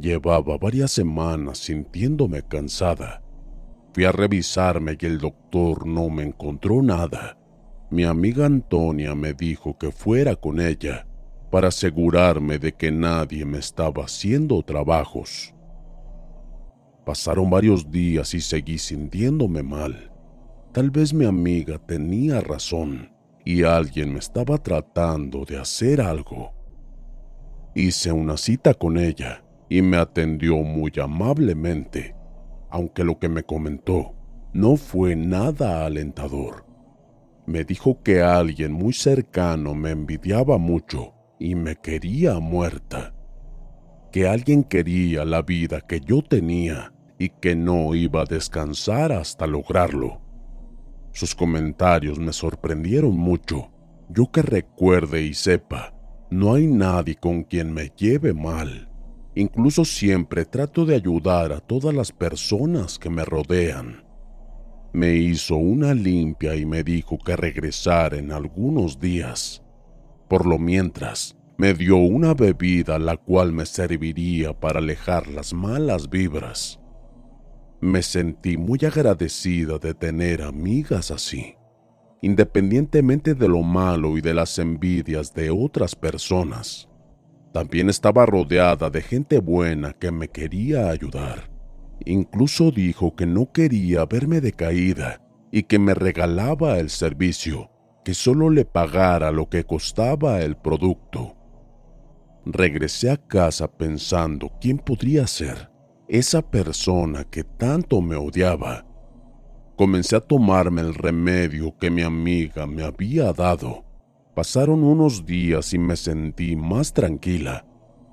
Llevaba varias semanas sintiéndome cansada. Fui a revisarme y el doctor no me encontró nada. Mi amiga Antonia me dijo que fuera con ella para asegurarme de que nadie me estaba haciendo trabajos. Pasaron varios días y seguí sintiéndome mal. Tal vez mi amiga tenía razón y alguien me estaba tratando de hacer algo. Hice una cita con ella y me atendió muy amablemente, aunque lo que me comentó no fue nada alentador. Me dijo que alguien muy cercano me envidiaba mucho y me quería muerta, que alguien quería la vida que yo tenía y que no iba a descansar hasta lograrlo. Sus comentarios me sorprendieron mucho. Yo que recuerde y sepa, no hay nadie con quien me lleve mal. Incluso siempre trato de ayudar a todas las personas que me rodean. Me hizo una limpia y me dijo que regresara en algunos días. Por lo mientras, me dio una bebida la cual me serviría para alejar las malas vibras. Me sentí muy agradecida de tener amigas así, independientemente de lo malo y de las envidias de otras personas. También estaba rodeada de gente buena que me quería ayudar. Incluso dijo que no quería verme decaída y que me regalaba el servicio, que solo le pagara lo que costaba el producto. Regresé a casa pensando quién podría ser esa persona que tanto me odiaba. Comencé a tomarme el remedio que mi amiga me había dado. Pasaron unos días y me sentí más tranquila.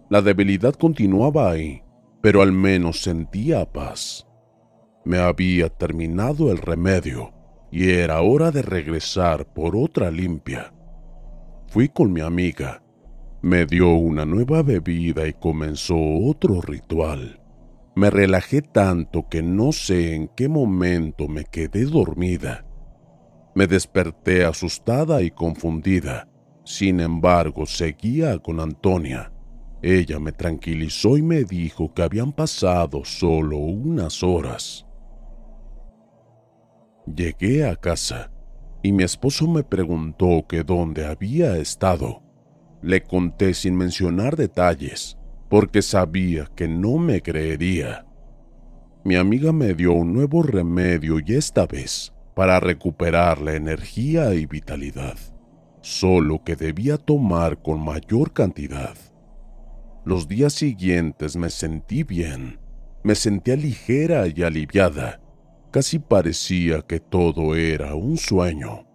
La debilidad continuaba ahí, pero al menos sentía paz. Me había terminado el remedio y era hora de regresar por otra limpia. Fui con mi amiga. Me dio una nueva bebida y comenzó otro ritual. Me relajé tanto que no sé en qué momento me quedé dormida. Me desperté asustada y confundida. Sin embargo, seguía con Antonia. Ella me tranquilizó y me dijo que habían pasado solo unas horas. Llegué a casa y mi esposo me preguntó que dónde había estado. Le conté sin mencionar detalles porque sabía que no me creería. Mi amiga me dio un nuevo remedio y esta vez para recuperar la energía y vitalidad, solo que debía tomar con mayor cantidad. Los días siguientes me sentí bien, me sentía ligera y aliviada, casi parecía que todo era un sueño.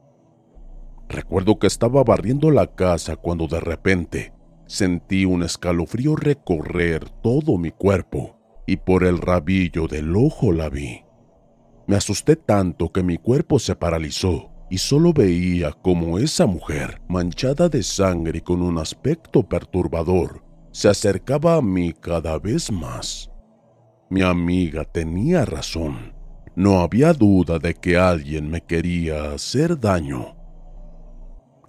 Recuerdo que estaba barriendo la casa cuando de repente Sentí un escalofrío recorrer todo mi cuerpo y por el rabillo del ojo la vi. Me asusté tanto que mi cuerpo se paralizó y solo veía como esa mujer, manchada de sangre y con un aspecto perturbador, se acercaba a mí cada vez más. Mi amiga tenía razón. No había duda de que alguien me quería hacer daño.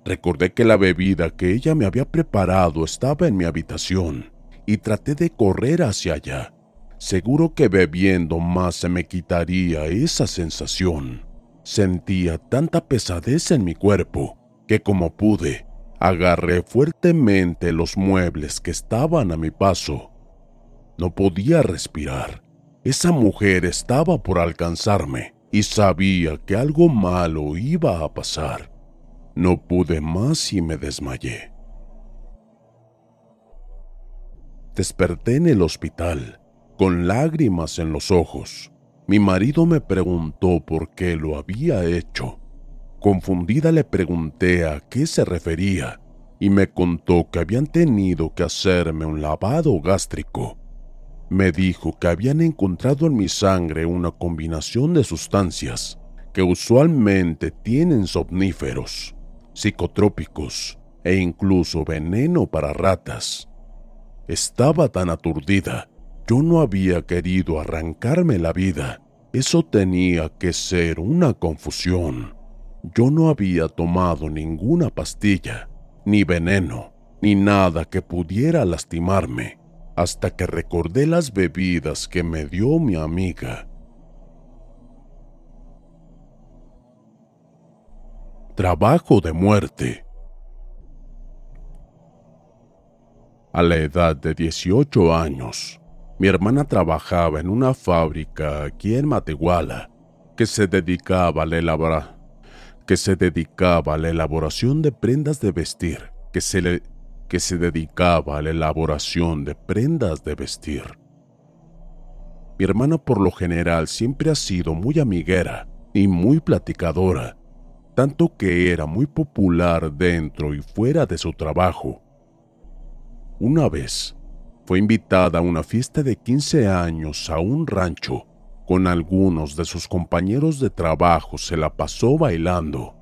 Recordé que la bebida que ella me había preparado estaba en mi habitación y traté de correr hacia allá. Seguro que bebiendo más se me quitaría esa sensación. Sentía tanta pesadez en mi cuerpo que como pude, agarré fuertemente los muebles que estaban a mi paso. No podía respirar. Esa mujer estaba por alcanzarme y sabía que algo malo iba a pasar. No pude más y me desmayé. Desperté en el hospital, con lágrimas en los ojos. Mi marido me preguntó por qué lo había hecho. Confundida le pregunté a qué se refería y me contó que habían tenido que hacerme un lavado gástrico. Me dijo que habían encontrado en mi sangre una combinación de sustancias que usualmente tienen somníferos, psicotrópicos e incluso veneno para ratas. Estaba tan aturdida, yo no había querido arrancarme la vida. Eso tenía que ser una confusión. Yo no había tomado ninguna pastilla, ni veneno, ni nada que pudiera lastimarme, hasta que recordé las bebidas que me dio mi amiga. Trabajo de muerte. A la edad de 18 años, mi hermana trabajaba en una fábrica aquí en Matehuala que se dedicaba a la, elaboración de prendas de vestir, que se, que se dedicaba a la elaboración de prendas de vestir. Mi hermana por lo general siempre ha sido muy amiguera y muy platicadora, tanto que era muy popular dentro y fuera de su trabajo. Una vez, fue invitada a una fiesta de 15 años a un rancho. Con algunos de sus compañeros de trabajo se la pasó bailando.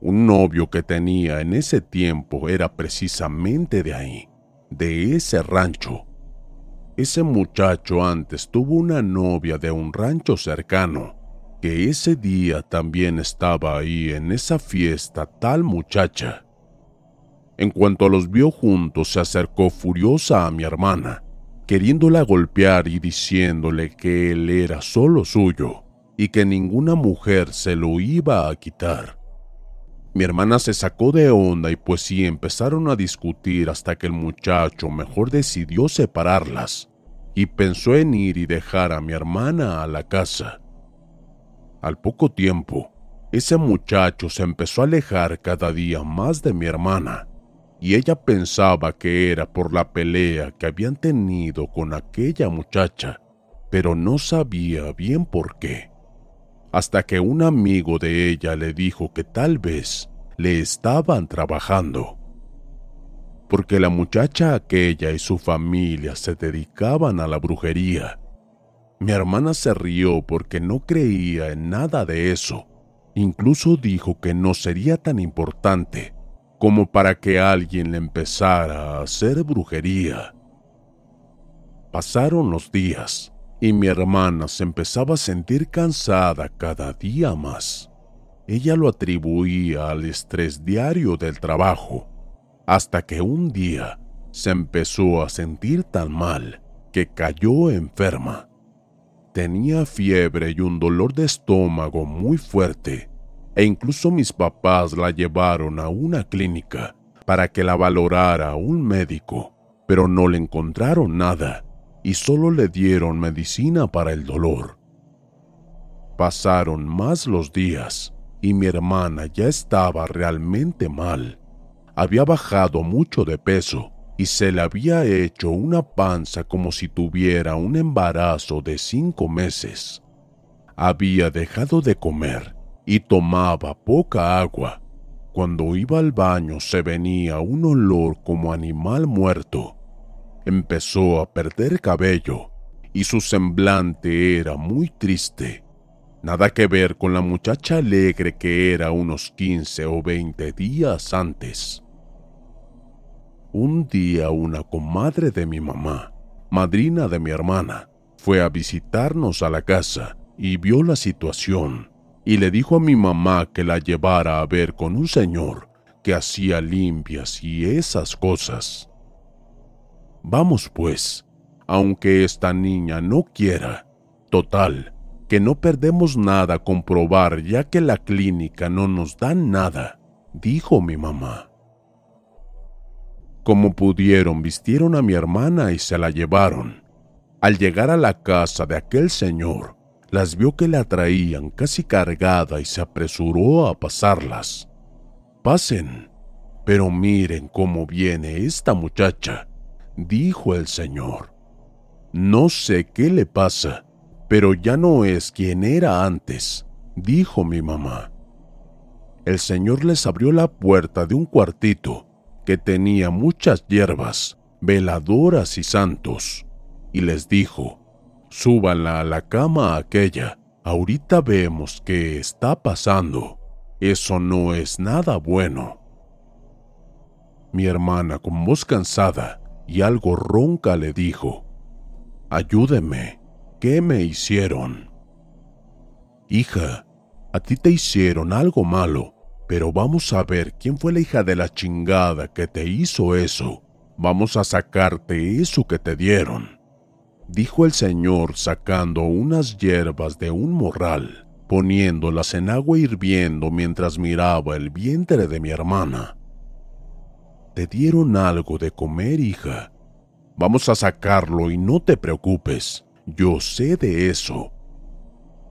Un novio que tenía en ese tiempo era precisamente de ahí, de ese rancho. Ese muchacho antes tuvo una novia de un rancho cercano, que ese día también estaba ahí en esa fiesta tal muchacha. En cuanto los vio juntos, se acercó furiosa a mi hermana, queriéndola golpear y diciéndole que él era solo suyo y que ninguna mujer se lo iba a quitar. Mi hermana se sacó de onda y pues sí empezaron a discutir hasta que el muchacho mejor decidió separarlas y pensó en ir y dejar a mi hermana a la casa. Al poco tiempo, ese muchacho se empezó a alejar cada día más de mi hermana y ella pensaba que era por la pelea que habían tenido con aquella muchacha, pero no sabía bien por qué. Hasta que un amigo de ella le dijo que tal vez le estaban trabajando. Porque la muchacha aquella y su familia se dedicaban a la brujería. Mi hermana se rió porque no creía en nada de eso. Incluso dijo que no sería tan importante como para que alguien le empezara a hacer brujería. Pasaron los días y mi hermana se empezaba a sentir cansada cada día más. Ella lo atribuía al estrés diario del trabajo, hasta que un día se empezó a sentir tan mal que cayó enferma. Tenía fiebre y un dolor de estómago muy fuerte e incluso mis papás la llevaron a una clínica para que la valorara un médico, pero no le encontraron nada y solo le dieron medicina para el dolor. Pasaron más los días y mi hermana ya estaba realmente mal. Había bajado mucho de peso y se le había hecho una panza como si tuviera un embarazo de cinco meses. Había dejado de comer y tomaba poca agua. Cuando iba al baño se venía un olor como animal muerto. Empezó a perder cabello y su semblante era muy triste. Nada que ver con la muchacha alegre que era unos 15 o 20 días antes. Un día una comadre de mi mamá, madrina de mi hermana, fue a visitarnos a la casa y vio la situación y le dijo a mi mamá que la llevara a ver con un señor que hacía limpias y esas cosas. Vamos pues, aunque esta niña no quiera. Total, que no perdemos nada con probar ya que la clínica no nos da nada, dijo mi mamá. Como pudieron, vistieron a mi hermana y se la llevaron. Al llegar a la casa de aquel señor, las vio que la traían casi cargada y se apresuró a pasarlas. Pasen, pero miren cómo viene esta muchacha, dijo el señor. No sé qué le pasa, pero ya no es quien era antes, dijo mi mamá. El señor les abrió la puerta de un cuartito que tenía muchas hierbas, veladoras y santos, y les dijo, súbanla a la cama aquella, ahorita vemos qué está pasando, eso no es nada bueno. Mi hermana, con voz cansada y algo ronca, le dijo, Ayúdeme, ¿qué me hicieron? Hija, a ti te hicieron algo malo, pero vamos a ver quién fue la hija de la chingada que te hizo eso. Vamos a sacarte eso que te dieron, dijo el señor sacando unas hierbas de un morral, poniéndolas en agua hirviendo mientras miraba el vientre de mi hermana. Te dieron algo de comer, hija. Vamos a sacarlo y no te preocupes, yo sé de eso.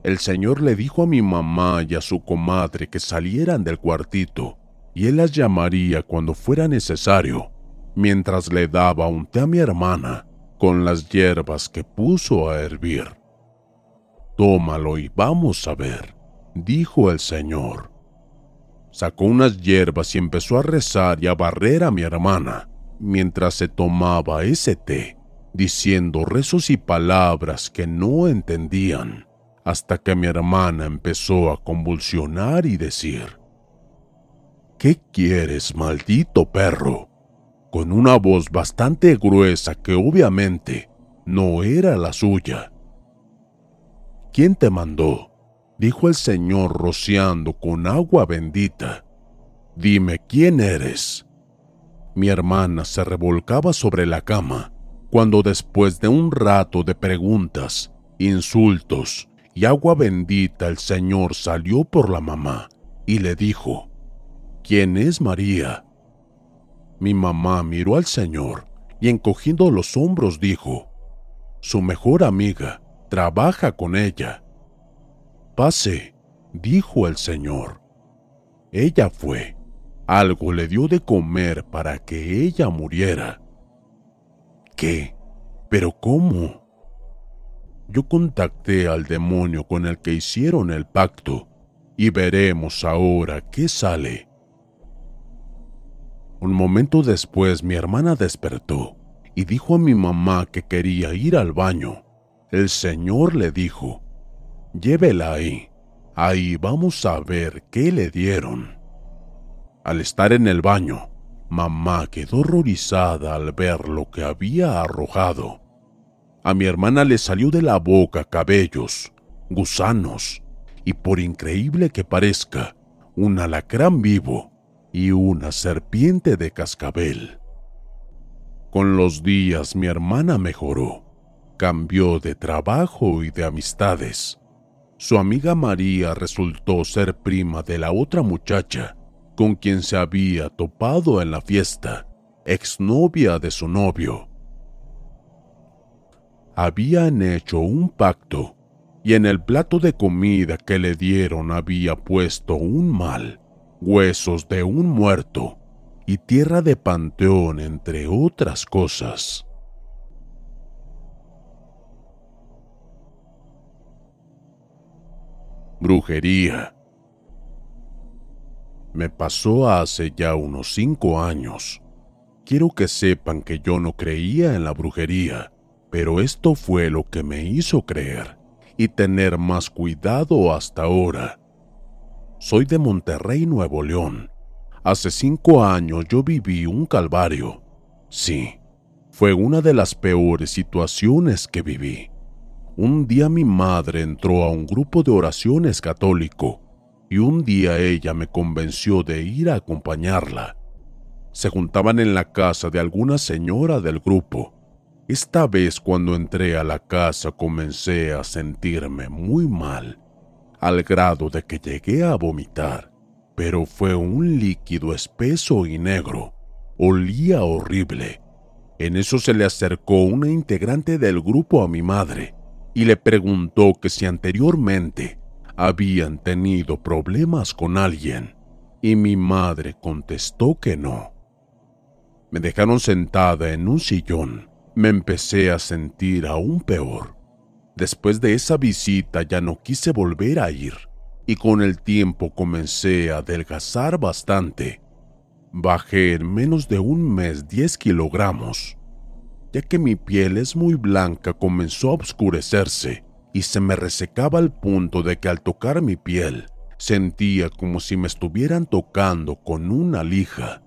El señor le dijo a mi mamá y a su comadre que salieran del cuartito y él las llamaría cuando fuera necesario, mientras le daba un té a mi hermana con las hierbas que puso a hervir. Tómalo y vamos a ver, dijo el señor. Sacó unas hierbas y empezó a rezar y a barrer a mi hermana mientras se tomaba ese té, diciendo rezos y palabras que no entendían, hasta que mi hermana empezó a convulsionar y decir, ¿Qué quieres, maldito perro? Con una voz bastante gruesa que obviamente no era la suya. ¿Quién te mandó? dijo el señor rociando con agua bendita. Dime quién eres. Mi hermana se revolcaba sobre la cama cuando después de un rato de preguntas, insultos y agua bendita el señor salió por la mamá y le dijo, ¿Quién es María? Mi mamá miró al señor y encogiendo los hombros dijo, Su mejor amiga, trabaja con ella. Pase, dijo el señor. Ella fue algo le dio de comer para que ella muriera. ¿Qué? ¿Pero cómo? Yo contacté al demonio con el que hicieron el pacto y veremos ahora qué sale. Un momento después mi hermana despertó y dijo a mi mamá que quería ir al baño. El señor le dijo, llévela ahí, ahí vamos a ver qué le dieron. Al estar en el baño, mamá quedó horrorizada al ver lo que había arrojado. A mi hermana le salió de la boca cabellos, gusanos y por increíble que parezca, un alacrán vivo y una serpiente de cascabel. Con los días mi hermana mejoró, cambió de trabajo y de amistades. Su amiga María resultó ser prima de la otra muchacha con quien se había topado en la fiesta, exnovia de su novio. Habían hecho un pacto y en el plato de comida que le dieron había puesto un mal, huesos de un muerto y tierra de panteón entre otras cosas. Brujería me pasó hace ya unos cinco años. Quiero que sepan que yo no creía en la brujería, pero esto fue lo que me hizo creer y tener más cuidado hasta ahora. Soy de Monterrey, Nuevo León. Hace cinco años yo viví un calvario. Sí, fue una de las peores situaciones que viví. Un día mi madre entró a un grupo de oraciones católico y un día ella me convenció de ir a acompañarla. Se juntaban en la casa de alguna señora del grupo. Esta vez cuando entré a la casa comencé a sentirme muy mal, al grado de que llegué a vomitar, pero fue un líquido espeso y negro. Olía horrible. En eso se le acercó una integrante del grupo a mi madre y le preguntó que si anteriormente habían tenido problemas con alguien y mi madre contestó que no. Me dejaron sentada en un sillón. Me empecé a sentir aún peor. Después de esa visita ya no quise volver a ir y con el tiempo comencé a adelgazar bastante. Bajé en menos de un mes 10 kilogramos, ya que mi piel es muy blanca comenzó a oscurecerse y se me resecaba al punto de que al tocar mi piel sentía como si me estuvieran tocando con una lija.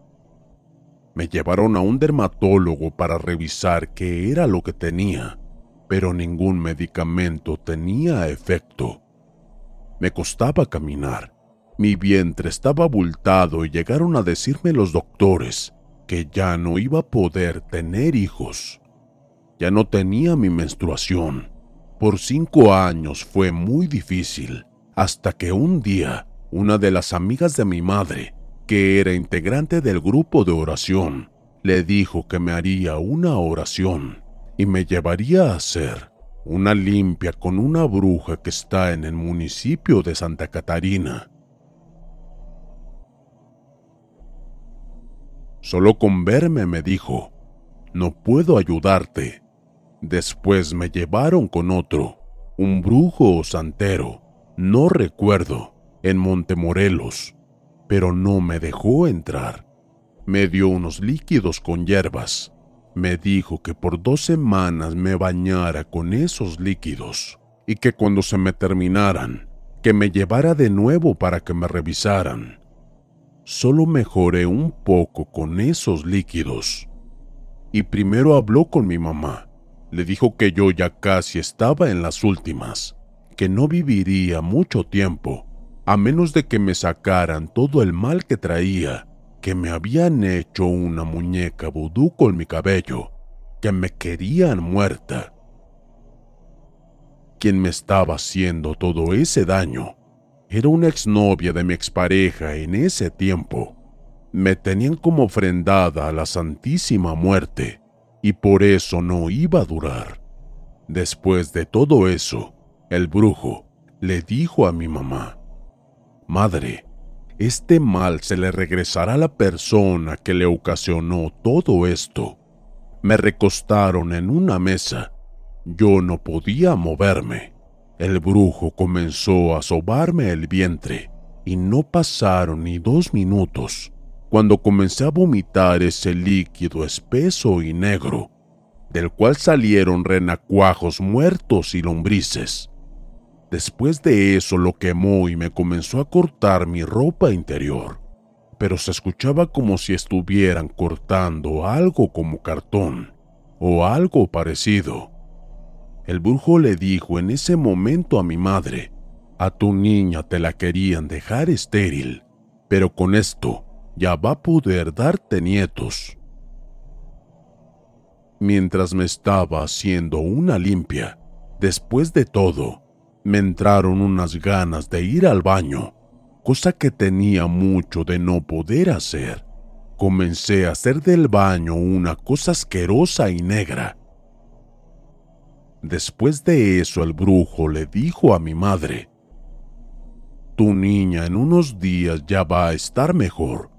Me llevaron a un dermatólogo para revisar qué era lo que tenía, pero ningún medicamento tenía efecto. Me costaba caminar. Mi vientre estaba abultado y llegaron a decirme los doctores que ya no iba a poder tener hijos. Ya no tenía mi menstruación. Por cinco años fue muy difícil, hasta que un día una de las amigas de mi madre que era integrante del grupo de oración, le dijo que me haría una oración y me llevaría a hacer una limpia con una bruja que está en el municipio de Santa Catarina. Solo con verme me dijo, no puedo ayudarte. Después me llevaron con otro, un brujo o santero, no recuerdo, en Montemorelos pero no me dejó entrar. Me dio unos líquidos con hierbas. Me dijo que por dos semanas me bañara con esos líquidos y que cuando se me terminaran, que me llevara de nuevo para que me revisaran. Solo mejoré un poco con esos líquidos. Y primero habló con mi mamá. Le dijo que yo ya casi estaba en las últimas, que no viviría mucho tiempo a menos de que me sacaran todo el mal que traía, que me habían hecho una muñeca vudú con mi cabello, que me querían muerta. Quien me estaba haciendo todo ese daño era una exnovia de mi expareja en ese tiempo. Me tenían como ofrendada a la Santísima Muerte y por eso no iba a durar. Después de todo eso, el brujo le dijo a mi mamá, Madre, este mal se le regresará a la persona que le ocasionó todo esto. Me recostaron en una mesa. Yo no podía moverme. El brujo comenzó a sobarme el vientre y no pasaron ni dos minutos cuando comencé a vomitar ese líquido espeso y negro, del cual salieron renacuajos muertos y lombrices. Después de eso lo quemó y me comenzó a cortar mi ropa interior, pero se escuchaba como si estuvieran cortando algo como cartón o algo parecido. El brujo le dijo en ese momento a mi madre, a tu niña te la querían dejar estéril, pero con esto ya va a poder darte nietos. Mientras me estaba haciendo una limpia, después de todo, me entraron unas ganas de ir al baño, cosa que tenía mucho de no poder hacer. Comencé a hacer del baño una cosa asquerosa y negra. Después de eso el brujo le dijo a mi madre, Tu niña en unos días ya va a estar mejor,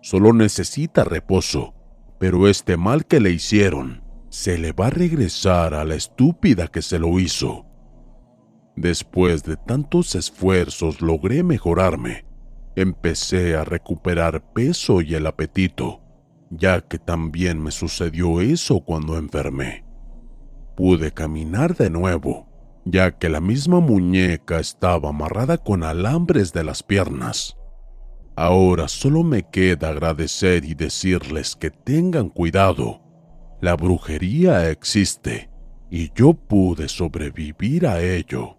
solo necesita reposo, pero este mal que le hicieron se le va a regresar a la estúpida que se lo hizo. Después de tantos esfuerzos logré mejorarme. Empecé a recuperar peso y el apetito, ya que también me sucedió eso cuando enfermé. Pude caminar de nuevo, ya que la misma muñeca estaba amarrada con alambres de las piernas. Ahora solo me queda agradecer y decirles que tengan cuidado. La brujería existe y yo pude sobrevivir a ello.